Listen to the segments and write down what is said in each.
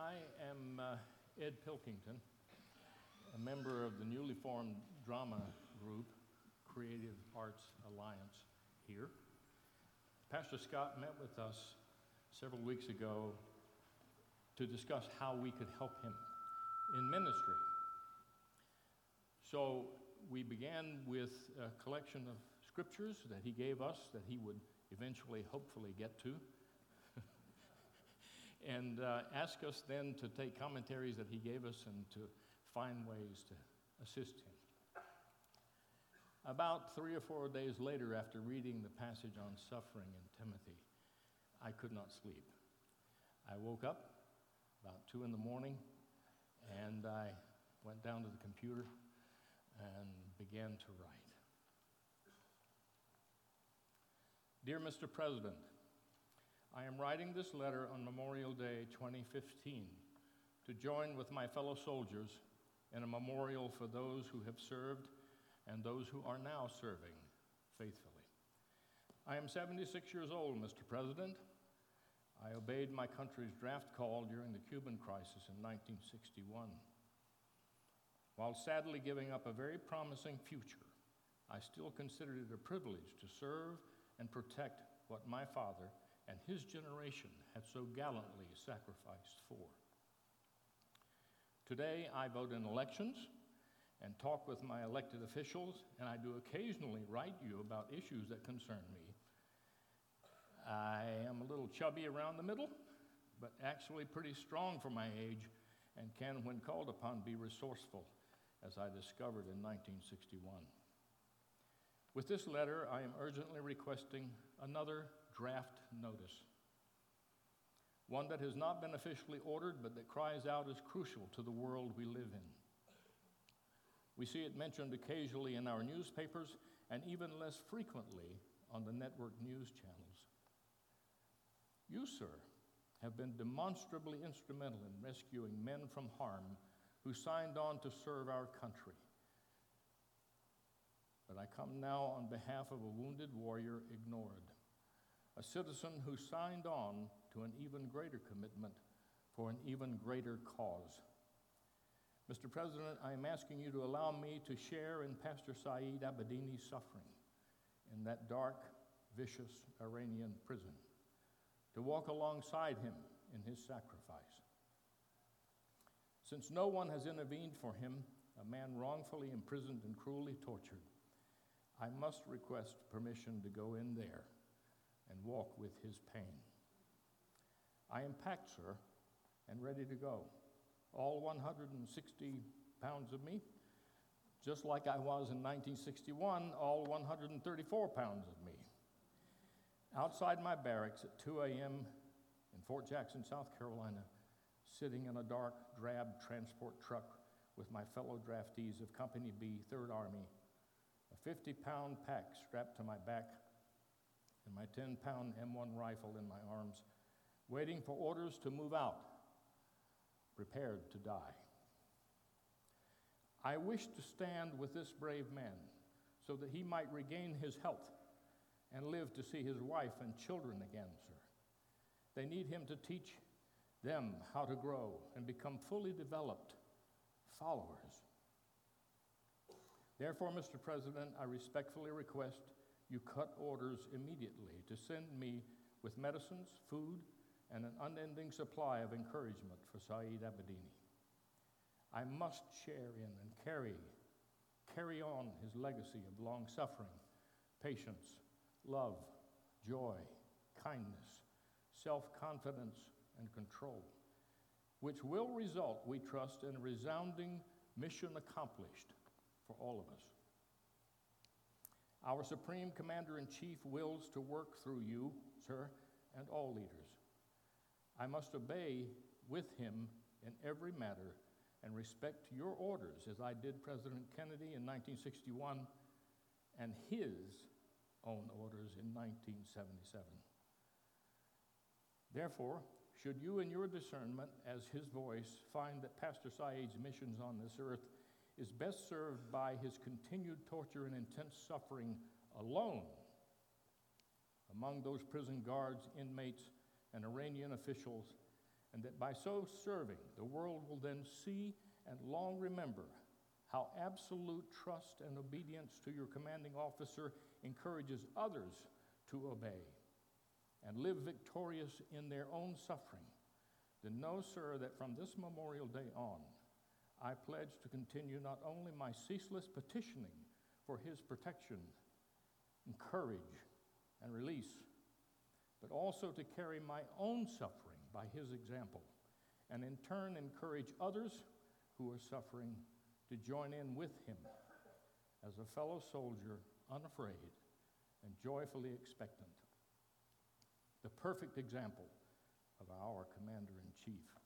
I am uh, Ed Pilkington, a member of the newly formed drama group, Creative Arts Alliance, here. Pastor Scott met with us several weeks ago to discuss how we could help him in ministry. So we began with a collection of scriptures that he gave us that he would eventually, hopefully, get to and uh, ask us then to take commentaries that he gave us and to find ways to assist him. About three or four days later, after reading the passage on suffering in Timothy, I could not sleep. I woke up about two in the morning and I went down to the computer and began to write. Dear Mr. President, I am writing this letter on Memorial Day 2015 to join with my fellow soldiers in a memorial for those who have served and those who are now serving faithfully. I am 76 years old, Mr. President. I obeyed my country's draft call during the Cuban crisis in 1961. While sadly giving up a very promising future, I still considered it a privilege to serve and protect what my father and his generation had so gallantly sacrificed for. Today, I vote in elections and talk with my elected officials, and I do occasionally write you about issues that concern me. I am a little chubby around the middle, but actually pretty strong for my age and can, when called upon, be resourceful, as I discovered in 1961. With this letter, I am urgently requesting another draft notice. One that has not been officially ordered, but that cries out as crucial to the world we live in. We see it mentioned occasionally in our newspapers and even less frequently on the network news channels. You, sir, have been demonstrably instrumental in rescuing men from harm who signed on to serve our country. But I come now on behalf of a wounded warrior ignored a citizen who signed on to an even greater commitment for an even greater cause. Mr. President, I am asking you to allow me to share in Pastor Saeed Abedini's suffering in that dark, vicious Iranian prison, to walk alongside him in his sacrifice. Since no one has intervened for him, a man wrongfully imprisoned and cruelly tortured, I must request permission to go in there and walk with his pain. I am packed, sir, and ready to go. All 160 pounds of me, just like I was in 1961, all 134 pounds of me. Outside my barracks at 2 a.m. in Fort Jackson, South Carolina, sitting in a dark, drab transport truck with my fellow draftees of Company B, 3rd Army, a 50 pound pack strapped to my back and my 10 pound M1 rifle in my arms, waiting for orders to move out, prepared to die. I wish to stand with this brave man so that he might regain his health and live to see his wife and children again, sir. They need him to teach them how to grow and become fully developed followers. Therefore, Mr. President, I respectfully request you cut orders immediately to send me with medicines, food, and an unending supply of encouragement for Saeed Abedini. I must share in and carry, carry on his legacy of long suffering, patience, love, joy, kindness, self confidence, and control, which will result, we trust, in a resounding mission accomplished for all of us. Our Supreme Commander in Chief wills to work through you, sir, and all leaders. I must obey with him in every matter and respect your orders as I did President Kennedy in 1961 and his own orders in 1977. Therefore, should you in your discernment as his voice find that Pastor Saeed's missions on this earth is best served by his continued torture and intense suffering alone. Among those prison guards, inmates, and Iranian officials and that by so serving, the world will then see and long remember how absolute trust and obedience to your commanding officer encourages others to obey and live victorious in their own suffering, then know, sir, that from this Memorial Day on, I pledge to continue not only my ceaseless petitioning for his protection, and courage, and release, but also to carry my own suffering by his example, and in turn encourage others who are suffering to join in with him as a fellow soldier, unafraid and joyfully expectant. The perfect example of our commander in chief.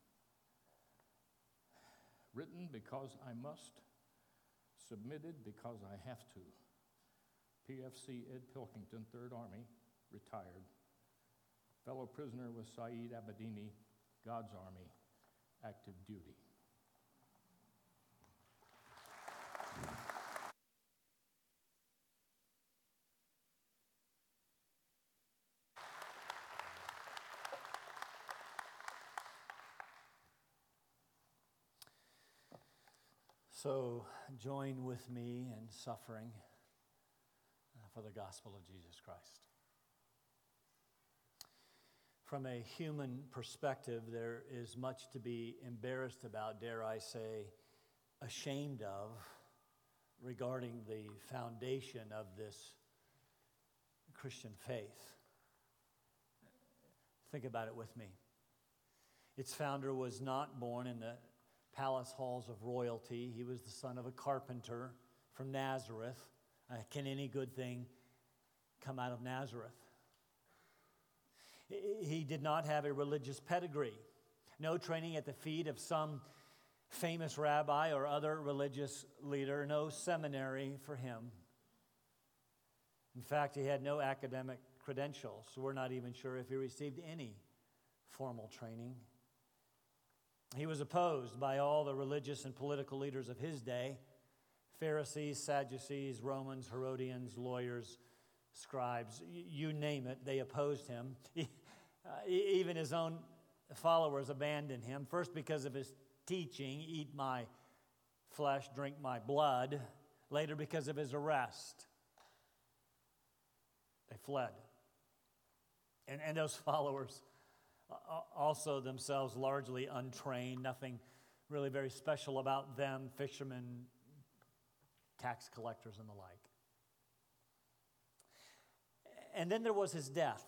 Written because I must, submitted because I have to. PFC Ed Pilkington, 3rd Army, retired. Fellow prisoner was Saeed Abedini, God's Army, active duty. So join with me in suffering uh, for the gospel of Jesus Christ. From a human perspective, there is much to be embarrassed about, dare I say, ashamed of, regarding the foundation of this Christian faith. Think about it with me. Its founder was not born in the palace halls of royalty. He was the son of a carpenter from Nazareth. Uh, can any good thing come out of Nazareth? He did not have a religious pedigree, no training at the feet of some famous rabbi or other religious leader, no seminary for him. In fact, he had no academic credentials. So we're not even sure if he received any formal training. He was opposed by all the religious and political leaders of his day Pharisees, Sadducees, Romans, Herodians, lawyers, scribes, you name it, they opposed him. even his own followers abandoned him, first because of his teaching, eat my flesh, drink my blood, later because of his arrest. They fled. And, and those followers also themselves largely untrained, nothing really very special about them, fishermen, tax collectors, and the like. And then there was his death.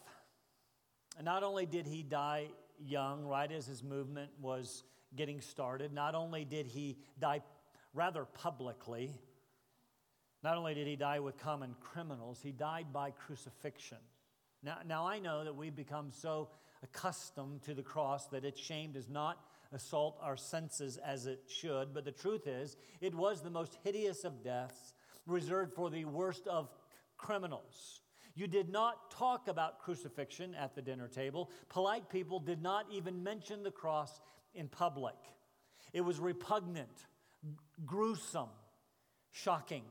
And not only did he die young, right as his movement was getting started, not only did he die rather publicly, not only did he die with common criminals, he died by crucifixion. Now, now I know that we've become so accustomed to the cross that its shame does not assault our senses as it should. But the truth is, it was the most hideous of deaths, reserved for the worst of criminals. You did not talk about crucifixion at the dinner table. Polite people did not even mention the cross in public. It was repugnant, gruesome, shocking.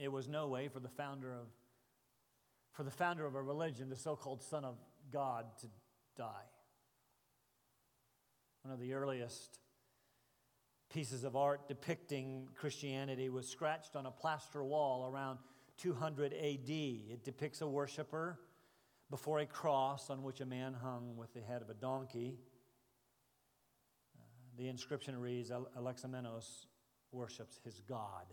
It was no way for the founder of for the founder of a religion, the so called Son of God, to die. One of the earliest pieces of art depicting Christianity was scratched on a plaster wall around 200 AD. It depicts a worshiper before a cross on which a man hung with the head of a donkey. Uh, the inscription reads Alexamenos worships his God.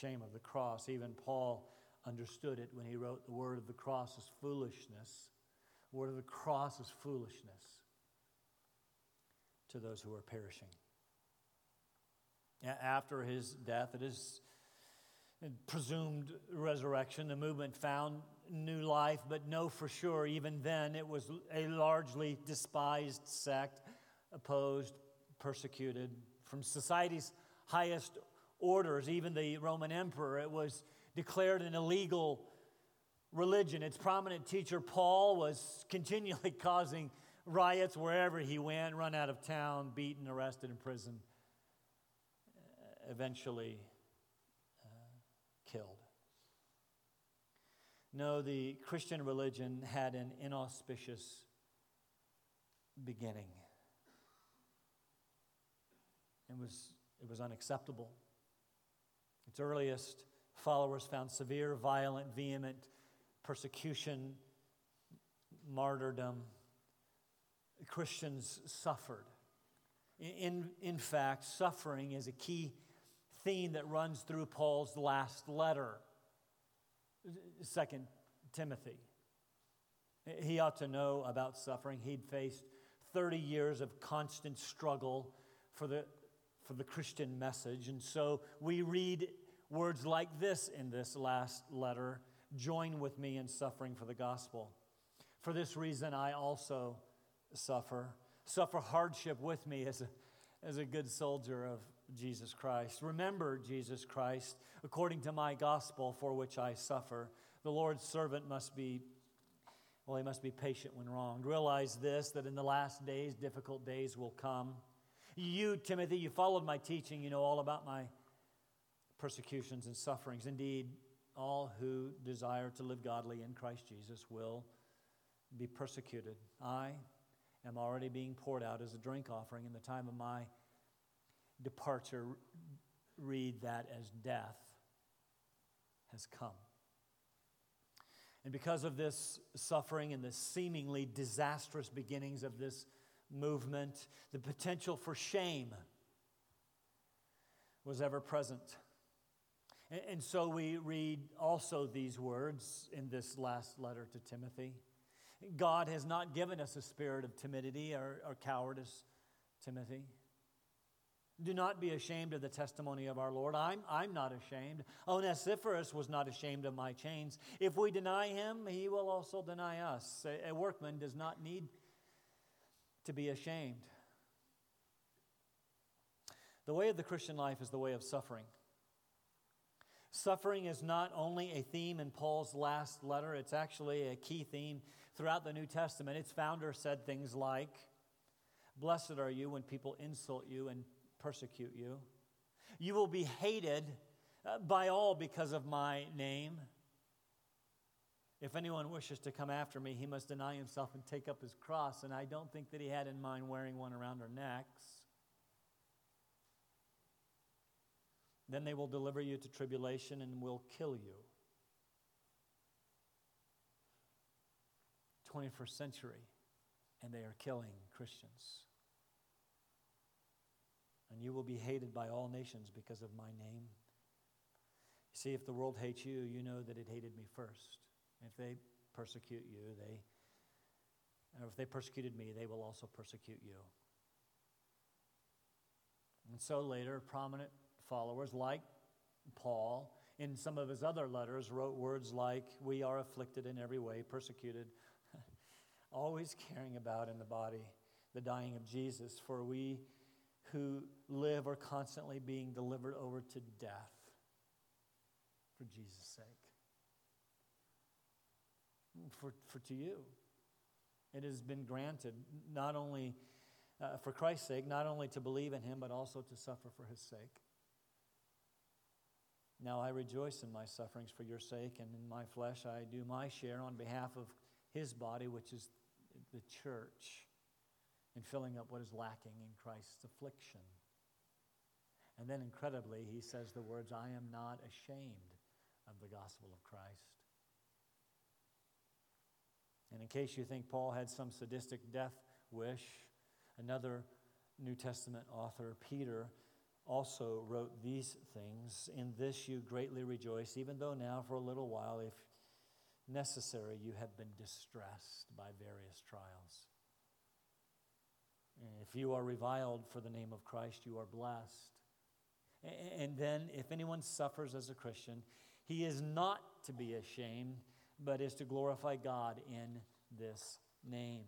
Shame of the cross. Even Paul understood it when he wrote, The word of the cross is foolishness. The word of the cross is foolishness to those who are perishing. After his death, it is presumed resurrection, the movement found new life, but know for sure, even then, it was a largely despised sect, opposed, persecuted. From society's highest orders, even the Roman emperor. It was declared an illegal religion. Its prominent teacher, Paul, was continually causing riots wherever he went, run out of town, beaten, arrested, in prison, eventually uh, killed. No, the Christian religion had an inauspicious beginning. It was, it was unacceptable. Its earliest followers found severe, violent, vehement persecution, martyrdom. Christians suffered. In, in fact, suffering is a key theme that runs through Paul's last letter, Second Timothy. He ought to know about suffering. He'd faced 30 years of constant struggle for the, for the Christian message. And so we read words like this in this last letter Join with me in suffering for the gospel. For this reason, I also suffer. Suffer hardship with me as a, as a good soldier of Jesus Christ. Remember Jesus Christ according to my gospel for which I suffer. The Lord's servant must be, well, he must be patient when wronged. Realize this that in the last days, difficult days will come. You, Timothy, you followed my teaching. You know all about my persecutions and sufferings. Indeed, all who desire to live godly in Christ Jesus will be persecuted. I am already being poured out as a drink offering in the time of my departure. Read that as death has come. And because of this suffering and the seemingly disastrous beginnings of this movement, the potential for shame was ever present. And so we read also these words in this last letter to Timothy God has not given us a spirit of timidity or, or cowardice, Timothy. Do not be ashamed of the testimony of our Lord. I'm, I'm not ashamed. Onesiphorus was not ashamed of my chains. If we deny him, he will also deny us. A, a workman does not need to be ashamed. The way of the Christian life is the way of suffering. Suffering is not only a theme in Paul's last letter, it's actually a key theme throughout the New Testament. Its founder said things like, Blessed are you when people insult you and persecute you. You will be hated uh, by all because of my name. If anyone wishes to come after me, he must deny himself and take up his cross. And I don't think that he had in mind wearing one around our necks. Then they will deliver you to tribulation and will kill you. 21st century, and they are killing Christians. And you will be hated by all nations because of my name. See, if the world hates you, you know that it hated me first. If they persecute you, they, or if they persecuted me, they will also persecute you. And so later, prominent followers, like Paul, in some of his other letters, wrote words like, We are afflicted in every way, persecuted, always caring about in the body the dying of Jesus, for we who live are constantly being delivered over to death for Jesus' sake. For, for to you, it has been granted not only uh, for Christ's sake, not only to believe in him, but also to suffer for his sake. Now I rejoice in my sufferings for your sake, and in my flesh I do my share on behalf of his body, which is the church, in filling up what is lacking in Christ's affliction. And then incredibly, he says the words, I am not ashamed of the gospel of Christ. And in case you think Paul had some sadistic death wish, another New Testament author, Peter, also wrote these things. In this you greatly rejoice, even though now for a little while, if necessary, you have been distressed by various trials. If you are reviled for the name of Christ, you are blessed. And then, if anyone suffers as a Christian, he is not to be ashamed, but is to glorify God in this name.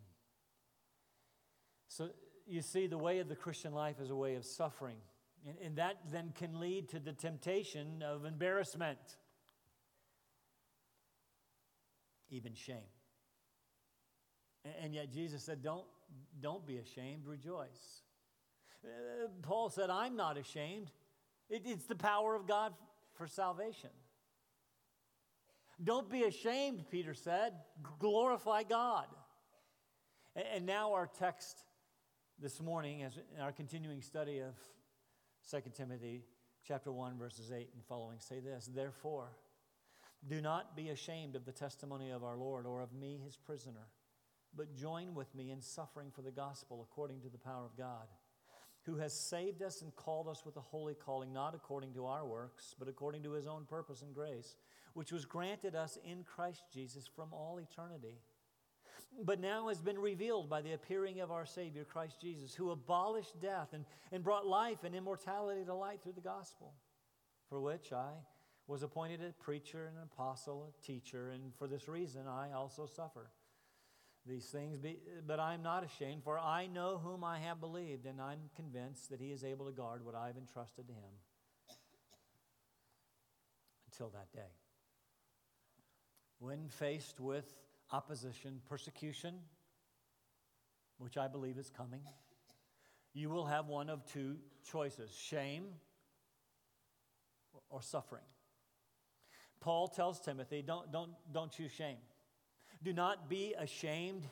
So, you see, the way of the Christian life is a way of suffering. And, and that then can lead to the temptation of embarrassment, even shame. And, and yet Jesus said, don't, don't be ashamed, rejoice. Uh, Paul said, I'm not ashamed. It, it's the power of God for salvation. Don't be ashamed, Peter said. Glorify God. And now, our text this morning, as in our continuing study of 2 Timothy chapter 1, verses 8 and following, say this Therefore, do not be ashamed of the testimony of our Lord or of me, his prisoner, but join with me in suffering for the gospel according to the power of God, who has saved us and called us with a holy calling, not according to our works, but according to his own purpose and grace, which was granted us in Christ Jesus from all eternity. But now has been revealed by the appearing of our Savior, Christ Jesus, who abolished death and, and brought life and immortality to light through the gospel, for which I was appointed a preacher, an apostle, a teacher, and for this reason I also suffer these things. Be, but I am not ashamed, for I know whom I have believed, and I'm convinced that he is able to guard what I have entrusted to him until that day. When faced with opposition, persecution, which I believe is coming, you will have one of two choices shame or suffering. Paul tells Timothy, don't, don't, don't choose shame. Do not be ashamed.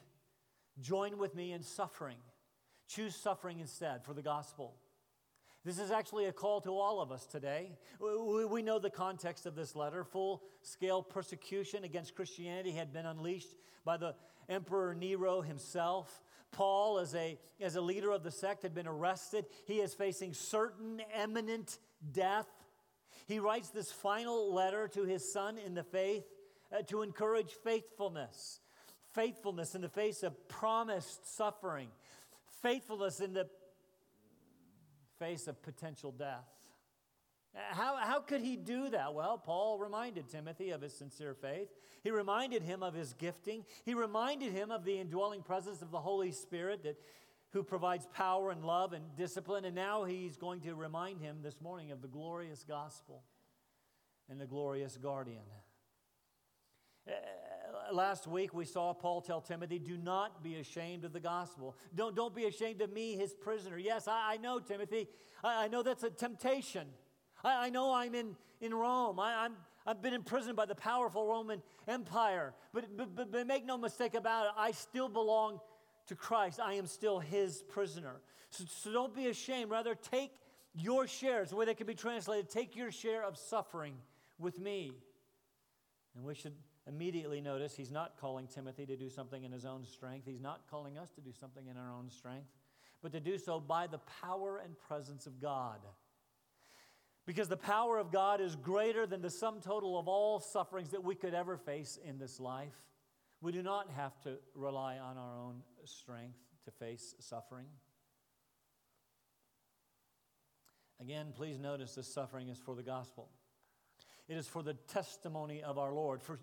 Join with me in suffering. Choose suffering instead for the gospel. This is actually a call to all of us today. We know the context of this letter. Full scale persecution against Christianity had been unleashed by the Emperor Nero himself. Paul, as a, as a leader of the sect, had been arrested. He is facing certain imminent death. He writes this final letter to his son in the faith uh, to encourage faithfulness. Faithfulness in the face of promised suffering. Faithfulness in the face of potential death. How, how could he do that? Well, Paul reminded Timothy of his sincere faith. He reminded him of his gifting. He reminded him of the indwelling presence of the Holy Spirit that, who provides power and love and discipline. And now he's going to remind him this morning of the glorious gospel and the glorious guardian. Last week we saw Paul tell Timothy, Do not be ashamed of the gospel. Don't, don't be ashamed of me, his prisoner. Yes, I, I know, Timothy. I, I, know that's a temptation. I, I know I'm in, in Rome. I, I'm, I've been imprisoned by the powerful Roman Empire. But, but, but, make no mistake about it, I still belong to Christ. I am still his prisoner. So, so don't be ashamed. Rather, take your shares, the way that can be translated, take your share of suffering with me. And we should immediately notice he's not calling Timothy to do something in his own strength. He's not calling us to do something in our own strength, but to do so by the power and presence of God. Because the power of God is greater than the sum total of all sufferings that we could ever face in this life. We do not have to rely on our own strength to face suffering. Again, please notice this suffering is for the gospel. It is for the testimony of our Lord, for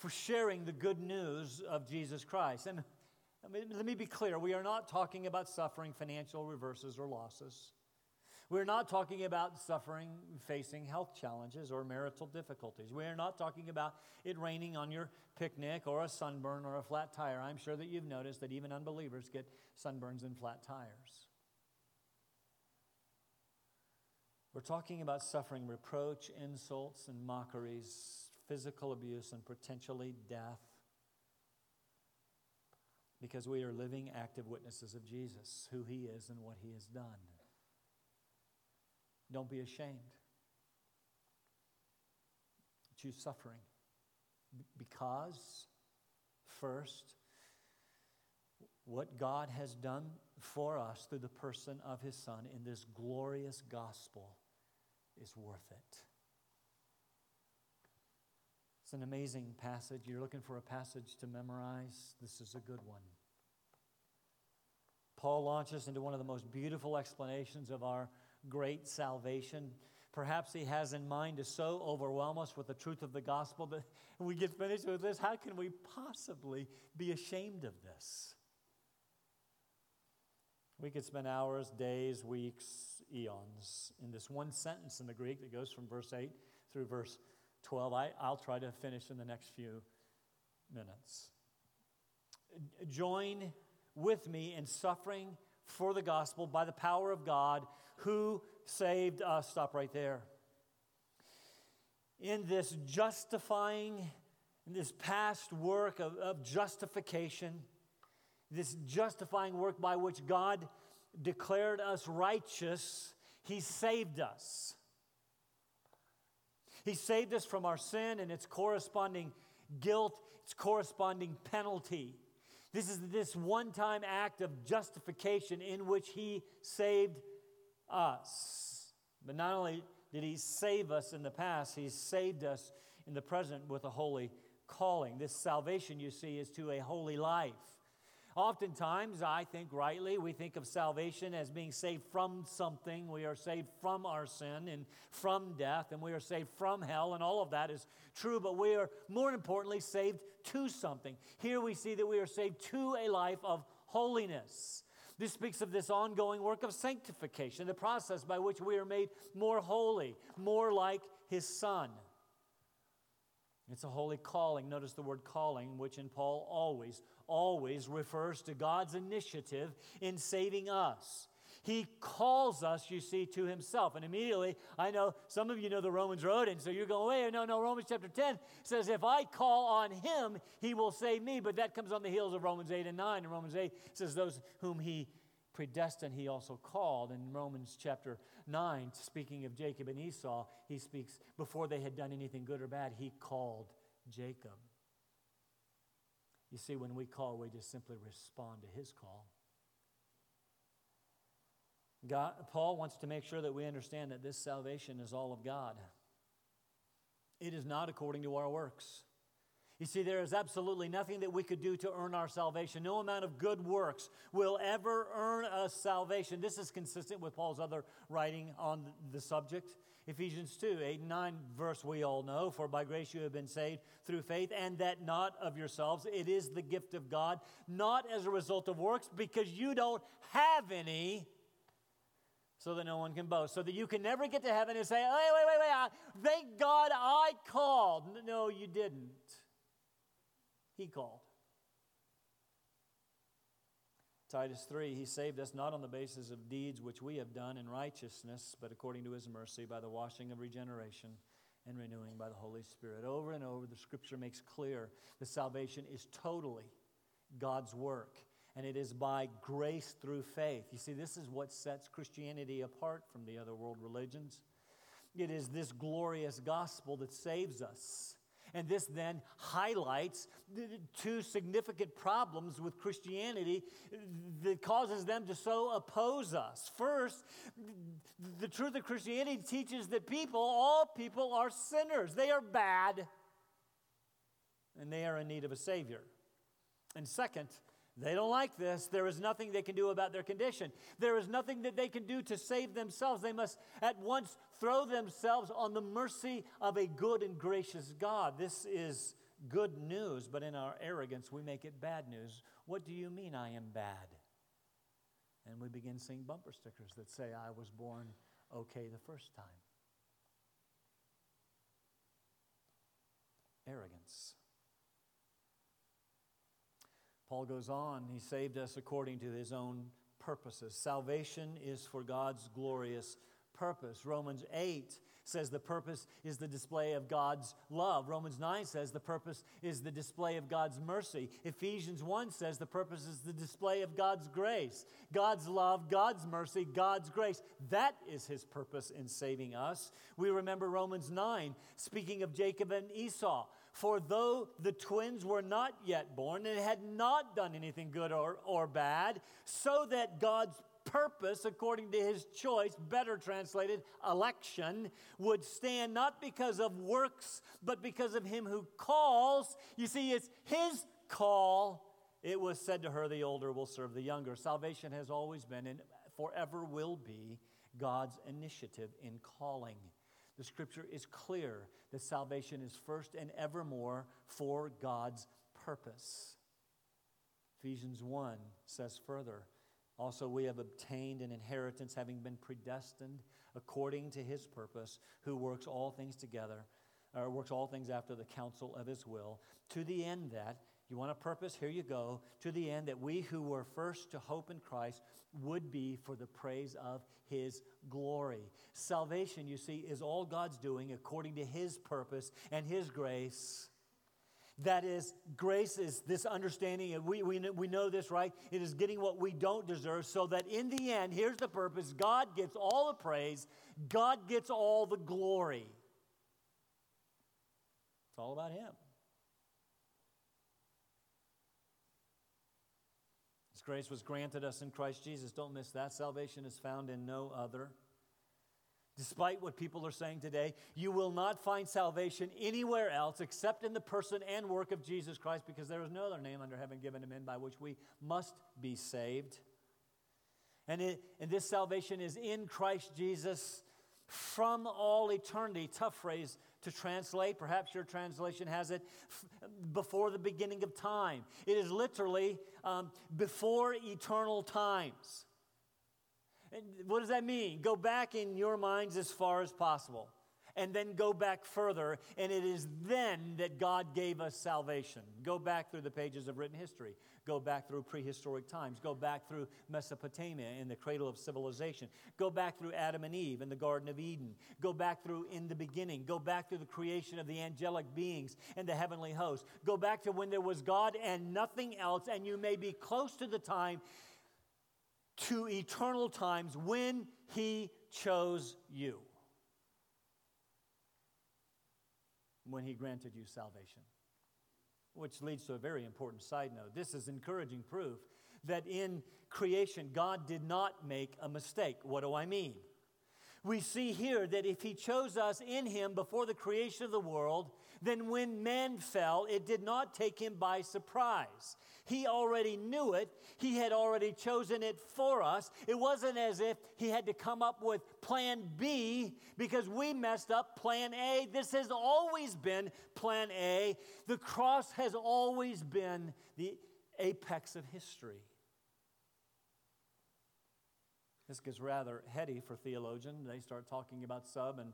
for sharing the good news of Jesus Christ. And let me be clear we are not talking about suffering financial reverses or losses. We're not talking about suffering facing health challenges or marital difficulties. We are not talking about it raining on your picnic or a sunburn or a flat tire. I'm sure that you've noticed that even unbelievers get sunburns and flat tires. We're talking about suffering reproach, insults, and mockeries physical abuse, and potentially death because we are living active witnesses of Jesus, who he is and what he has done. Don't be ashamed. Choose suffering because, first, what God has done for us through the person of his Son in this glorious gospel is worth it. It's an amazing passage. You're looking for a passage to memorize. This is a good one. Paul launches into one of the most beautiful explanations of our great salvation. Perhaps he has in mind to so overwhelm us with the truth of the gospel that we get finished with this. How can we possibly be ashamed of this? We could spend hours, days, weeks, eons in this one sentence in the Greek that goes from verse 8 through verse 12. I, I'll try to finish in the next few minutes. Join with me in suffering for the gospel by the power of God who saved us. Stop right there. In this justifying in this past work of, of justification, this justifying work by which God declared us righteous, He saved us. He saved us from our sin and its corresponding guilt, its corresponding penalty. This is this one time act of justification in which He saved us. But not only did He save us in the past, He saved us in the present with a holy calling. This salvation, you see, is to a holy life. Oftentimes, I think rightly, we think of salvation as being saved from something. We are saved from our sin and from death, and we are saved from hell, and all of that is true, but we are more importantly saved to something. Here we see that we are saved to a life of holiness. This speaks of this ongoing work of sanctification, the process by which we are made more holy, more like His Son. It's a holy calling. Notice the word calling, which in Paul always, always refers to God's initiative in saving us. He calls us, you see, to himself. And immediately, I know some of you know the Romans road, and so you're going, wait, no, no, Romans chapter 10 says, if I call on him, he will save me. But that comes on the heels of Romans 8 and 9. And Romans 8 says, those whom he predestined, he also called. In Romans chapter 9, speaking of Jacob and Esau, he speaks, before they had done anything good or bad, he called Jacob. You see, when we call, we just simply respond to his call. God, Paul wants to make sure that we understand that this salvation is all of God. It is not according to our works. You see, there is absolutely nothing that we could do to earn our salvation. No amount of good works will ever earn us salvation. This is consistent with Paul's other writing on the subject. Ephesians 2 8 and 9 verse we all know, for by grace you have been saved through faith, and that not of yourselves. It is the gift of God, not as a result of works, because you don't have any so that no one can boast. So that you can never get to heaven and say, wait, wait, wait, wait, I, thank God I called. No, you didn't. He called. Titus 3, he saved us not on the basis of deeds which we have done in righteousness, but according to his mercy by the washing of regeneration and renewing by the Holy Spirit. Over and over, the scripture makes clear that salvation is totally God's work, and it is by grace through faith. You see, this is what sets Christianity apart from the other world religions. It is this glorious gospel that saves us. And this then highlights two significant problems with Christianity that causes them to so oppose us. First, the truth of Christianity teaches that people, all people, are sinners. They are bad, and they are in need of a Savior. And second, they don't like this. There is nothing they can do about their condition. There is nothing that they can do to save themselves. They must at once throw themselves on the mercy of a good and gracious God. This is good news, but in our arrogance, we make it bad news. What do you mean I am bad? And we begin seeing bumper stickers that say, I was born okay the first time. Arrogance. Paul goes on, he saved us according to his own purposes. Salvation is for God's glorious purpose. Romans 8 says the purpose is the display of God's love. Romans 9 says the purpose is the display of God's mercy. Ephesians 1 says the purpose is the display of God's grace. God's love, God's mercy, God's grace. That is his purpose in saving us. We remember Romans 9 speaking of Jacob and Esau. For though the twins were not yet born and had not done anything good or, or bad, so that God's purpose, according to his choice, better translated, election, would stand not because of works, but because of him who calls. You see, it's his call. It was said to her, the older will serve the younger. Salvation has always been and forever will be God's initiative in calling. The scripture is clear that salvation is first and evermore for God's purpose. Ephesians 1 says further, also we have obtained an inheritance having been predestined according to his purpose, who works all things together, or works all things after the counsel of his will, to the end that you want a purpose? Here you go. To the end that we who were first to hope in Christ would be for the praise of his glory. Salvation, you see, is all God's doing according to his purpose and his grace. That is, grace is this understanding, and we, we, we know this, right? It is getting what we don't deserve, so that in the end, here's the purpose God gets all the praise, God gets all the glory. It's all about Him. His grace was granted us in Christ Jesus. Don't miss that. Salvation is found in no other. Despite what people are saying today, you will not find salvation anywhere else except in the person and work of Jesus Christ because there is no other name under heaven given to men by which we must be saved. And, it, and this salvation is in Christ Jesus from all eternity. Tough phrase to translate. Perhaps your translation has it before the beginning of time. It is literally um, before eternal times. And what does that mean? Go back in your minds as far as possible. And then go back further, and it is then that God gave us salvation. Go back through the pages of written history. Go back through prehistoric times. Go back through Mesopotamia in the cradle of civilization. Go back through Adam and Eve in the Garden of Eden. Go back through in the beginning. Go back through the creation of the angelic beings and the heavenly host. Go back to when there was God and nothing else, and you may be close to the time to eternal times when he chose you. When he granted you salvation. Which leads to a very important side note. This is encouraging proof that in creation, God did not make a mistake. What do I mean? We see here that if he chose us in him before the creation of the world, then when man fell, it did not take him by surprise. He already knew it, he had already chosen it for us. It wasn't as if he had to come up with plan B because we messed up plan A. This has always been plan A. The cross has always been the apex of history. This gets rather heady for theologians. They start talking about sub and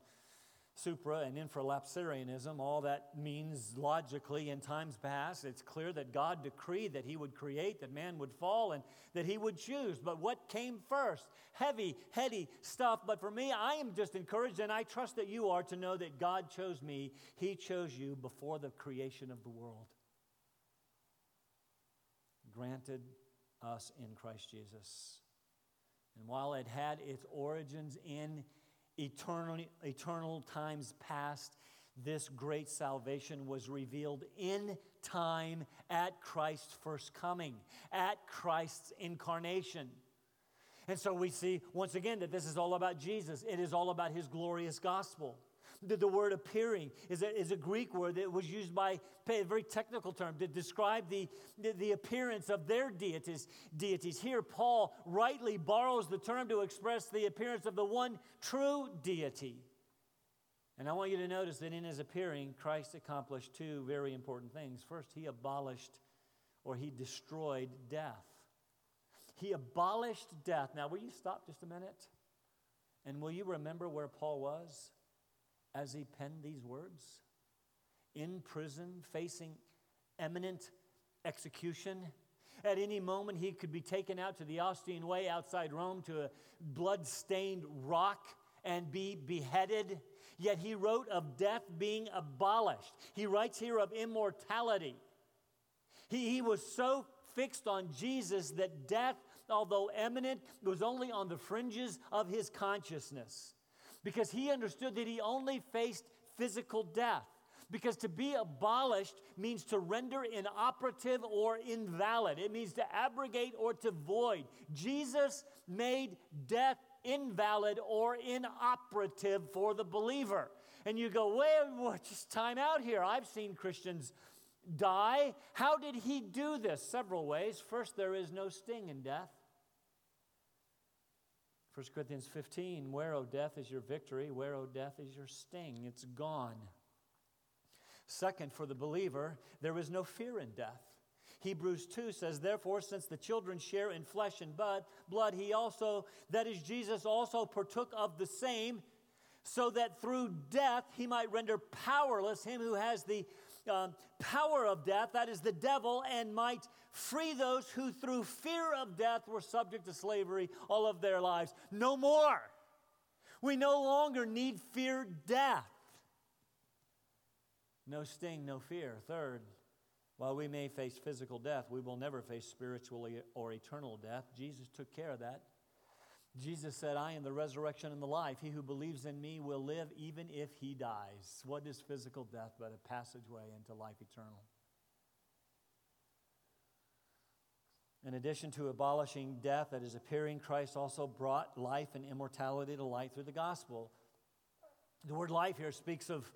supra and infralapsarianism, all that means logically in times past, it's clear that God decreed that He would create, that man would fall, and that He would choose. But what came first? Heavy, heady stuff. But for me, I am just encouraged, and I trust that you are to know that God chose me. He chose you before the creation of the world. Granted us in Christ Jesus. And while it had its origins in eternal, eternal times past, this great salvation was revealed in time at Christ's first coming, at Christ's incarnation. And so we see once again that this is all about Jesus. It is all about his glorious gospel. The, the word appearing is a, is a Greek word that was used by a very technical term to describe the, the, the appearance of their deities, deities. Here, Paul rightly borrows the term to express the appearance of the one true deity. And I want you to notice that in his appearing, Christ accomplished two very important things. First, he abolished or he destroyed death. He abolished death. Now, will you stop just a minute? And will you remember where Paul was? As he penned these words? In prison, facing imminent execution. At any moment, he could be taken out to the Ostian Way outside Rome to a blood stained rock and be beheaded. Yet he wrote of death being abolished. He writes here of immortality. He, he was so fixed on Jesus that death, although imminent, was only on the fringes of his consciousness because he understood that he only faced physical death. Because to be abolished means to render inoperative or invalid. It means to abrogate or to void. Jesus made death invalid or inoperative for the believer. And you go, wait, just time out here. I've seen Christians die. How did he do this? Several ways. First, there is no sting in death. 1 Corinthians 15, where, O death, is your victory? Where, O death, is your sting? It's gone. Second, for the believer, there is no fear in death. Hebrews 2 says, Therefore, since the children share in flesh and blood, blood, he also, that is, Jesus also partook of the same, so that through death he might render powerless him who has the um, power of death, that is the devil, and might free those who through fear of death were subject to slavery all of their lives. No more. We no longer need fear death. No sting, no fear. Third, While we may face physical death, we will never face spiritual or eternal death. Jesus took care of that. Jesus said, I am the resurrection and the life. He who believes in me will live even if he dies. What is physical death but a passageway into life eternal? In addition to abolishing death that is appearing, Christ also brought life and immortality to light through the gospel. The word life here speaks of,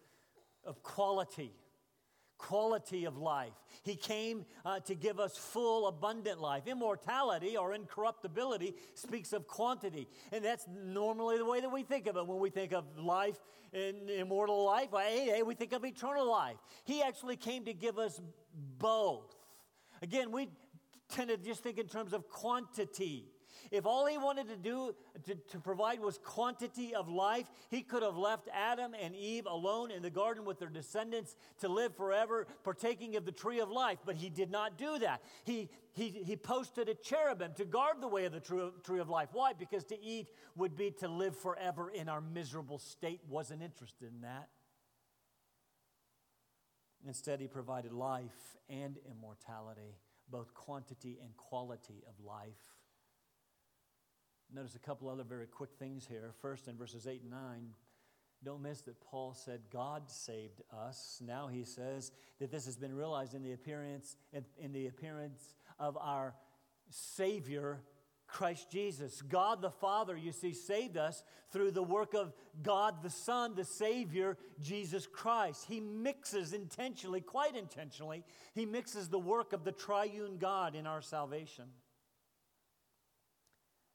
of quality quality of life. He came uh, to give us full, abundant life. Immortality or incorruptibility speaks of quantity. And that's normally the way that we think of it. When we think of life, in immortal life, we think of eternal life. He actually came to give us both. Again, we tend to just think in terms of quantity. If all he wanted to do to, to, provide was quantity of life, he could have left Adam and Eve alone in the garden with their descendants to live forever, partaking of the tree of life. But he did not do that. He, he, he posted a cherubim to guard the way of the tree, tree of life. Why? Because to eat would be to live forever in our miserable state. Wasn't interested in that. Instead, he provided life and immortality, both quantity and quality of life. Notice a couple other very quick things here. First, in verses 8 and 9, don't miss that Paul said God saved us. Now he says that this has been realized in the appearance, in the appearance of our Savior, Christ Jesus. God the Father, you see, saved us through the work of God the Son, the Savior, Jesus Christ. He mixes intentionally, quite intentionally, he mixes the work of the triune God in our salvation.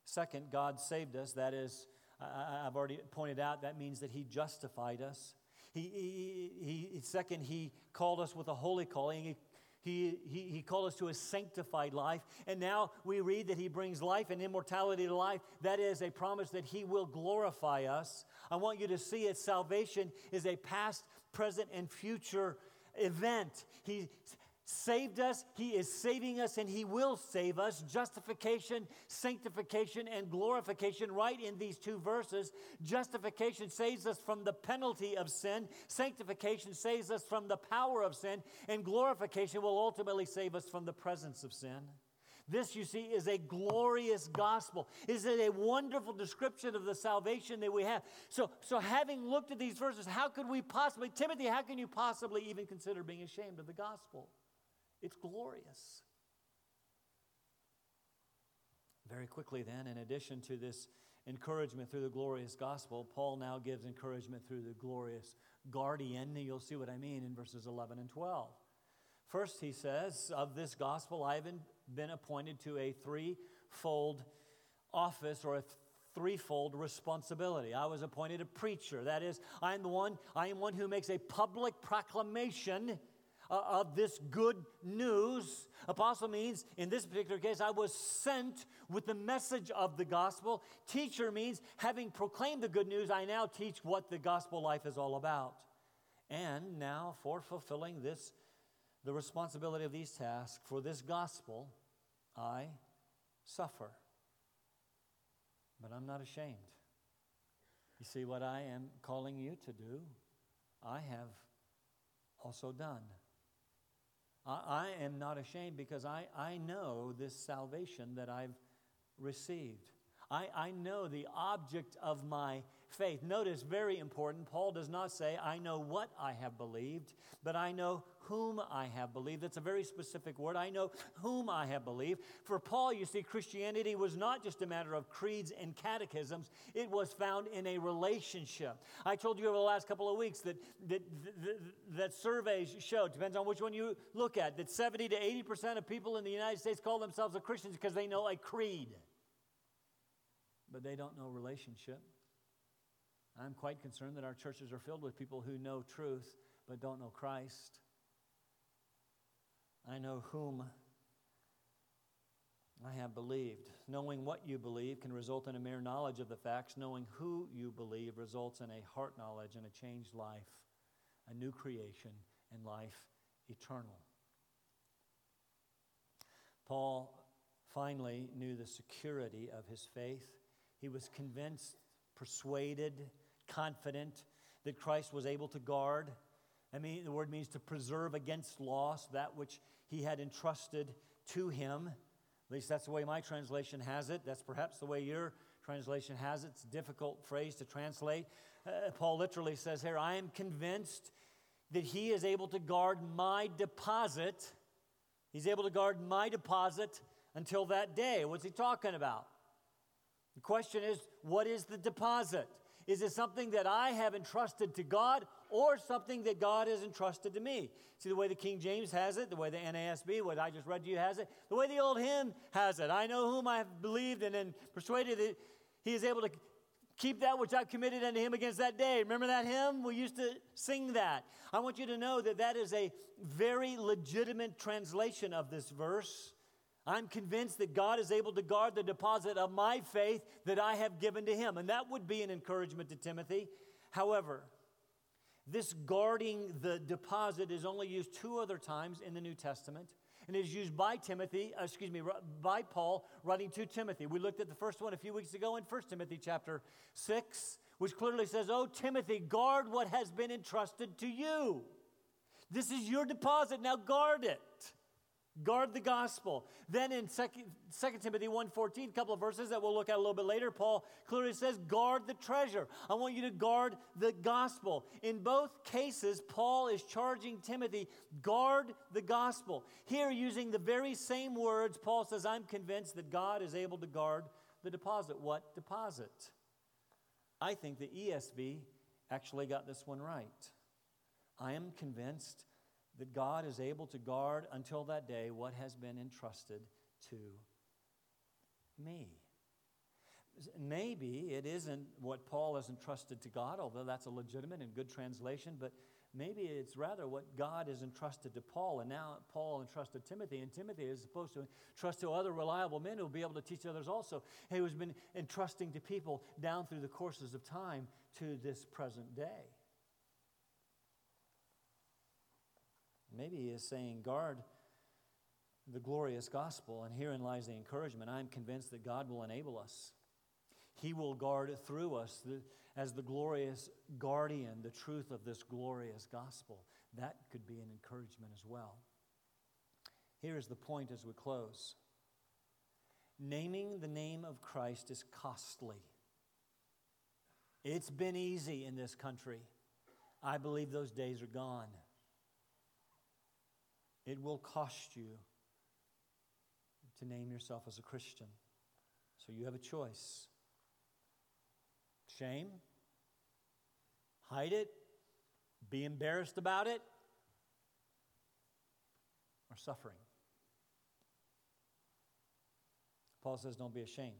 Second, God saved us. That is, I've already pointed out, that means that He justified us. He, he, he, second, He called us with a holy calling. He, he, he, he called us to a sanctified life. And now we read that He brings life and immortality to life. That is a promise that He will glorify us. I want you to see it. Salvation is a past, present, and future event. He, saved us, He is saving us, and He will save us. Justification, sanctification, and glorification, right in these two verses. Justification saves us from the penalty of sin, sanctification saves us from the power of sin, and glorification will ultimately save us from the presence of sin. This, you see, is a glorious gospel. Is it a wonderful description of the salvation that we have? So, so having looked at these verses, how could we possibly, Timothy, how can you possibly even consider being ashamed of the gospel? It's glorious. Very quickly, then, in addition to this encouragement through the glorious gospel, Paul now gives encouragement through the glorious guardian. You'll see what I mean in verses 11 and 12. First, he says, Of this gospel, I have been appointed to a threefold office or a threefold responsibility. I was appointed a preacher. That is, I am the one, I am one who makes a public proclamation uh, of this good news. Apostle means, in this particular case, I was sent with the message of the gospel. Teacher means, having proclaimed the good news, I now teach what the gospel life is all about. And now, for fulfilling this, the responsibility of these tasks, for this gospel, I suffer. But I'm not ashamed. You see, what I am calling you to do, I have also done. I, I am not ashamed because I, I know this salvation that I've received. I, I know the object of my faith. Notice, very important, Paul does not say, I know what I have believed, but I know whom I have believed. That's a very specific word. I know whom I have believed. For Paul, you see, Christianity was not just a matter of creeds and catechisms, it was found in a relationship. I told you over the last couple of weeks that, that, that, that surveys show, depends on which one you look at, that 70 to 80% of people in the United States call themselves a Christian because they know a creed, but they don't know relationship. I'm quite concerned that our churches are filled with people who know truth but don't know Christ. I know whom I have believed. Knowing what you believe can result in a mere knowledge of the facts. Knowing who you believe results in a heart knowledge and a changed life, a new creation, and life eternal. Paul finally knew the security of his faith. He was convinced, persuaded, confident that Christ was able to guard. I mean, the word means to preserve against loss that which he had entrusted to him. At least that's the way my translation has it. That's perhaps the way your translation has it. It's a difficult phrase to translate. Uh, Paul literally says here, I am convinced that he is able to guard my deposit. He's able to guard my deposit until that day. What's he talking about? The question is, what is the deposit? Is it something that I have entrusted to God or something that God has entrusted to me? See the way the King James has it, the way the NASB, what I just read to you has it, the way the old hymn has it. I know whom I have believed and then persuaded that he is able to keep that which I've committed unto him against that day. Remember that hymn? We used to sing that. I want you to know that that is a very legitimate translation of this verse. I'm convinced that God is able to guard the deposit of my faith that I have given to him. And that would be an encouragement to Timothy. However, this guarding the deposit is only used two other times in the New Testament. And is used by Timothy, uh, excuse me, by Paul writing to Timothy. We looked at the first one a few weeks ago in 1 Timothy chapter 6, which clearly says, Oh, Timothy, guard what has been entrusted to you. This is your deposit, now guard it. Guard the gospel. Then in 2, 2 Timothy 1.14, a couple of verses that we'll look at a little bit later, Paul clearly says, guard the treasure. I want you to guard the gospel. In both cases, Paul is charging Timothy, guard the gospel. Here, using the very same words, Paul says, I'm convinced that God is able to guard the deposit. What deposit? I think the ESV actually got this one right. I am convinced that God is able to guard until that day what has been entrusted to me. Maybe it isn't what Paul has entrusted to God, although that's a legitimate and good translation, but maybe it's rather what God has entrusted to Paul, and now Paul entrusted Timothy, and Timothy is supposed to trust to other reliable men who will be able to teach others also, He who's been entrusting to people down through the courses of time to this present day. Maybe he is saying, guard the glorious gospel, and herein lies the encouragement. I'm convinced that God will enable us. He will guard through us the, as the glorious guardian, the truth of this glorious gospel. That could be an encouragement as well. Here is the point as we close naming the name of Christ is costly. It's been easy in this country. I believe those days are gone. It will cost you to name yourself as a Christian. So you have a choice shame, hide it, be embarrassed about it, or suffering. Paul says, Don't be ashamed.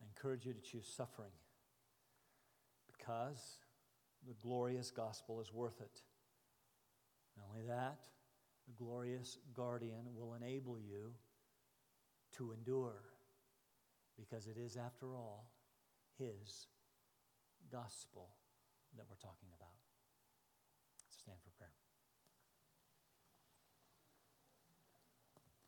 I encourage you to choose suffering because the glorious gospel is worth it. Not only that, the glorious guardian will enable you to endure because it is, after all, his gospel that we're talking about. Stand for prayer.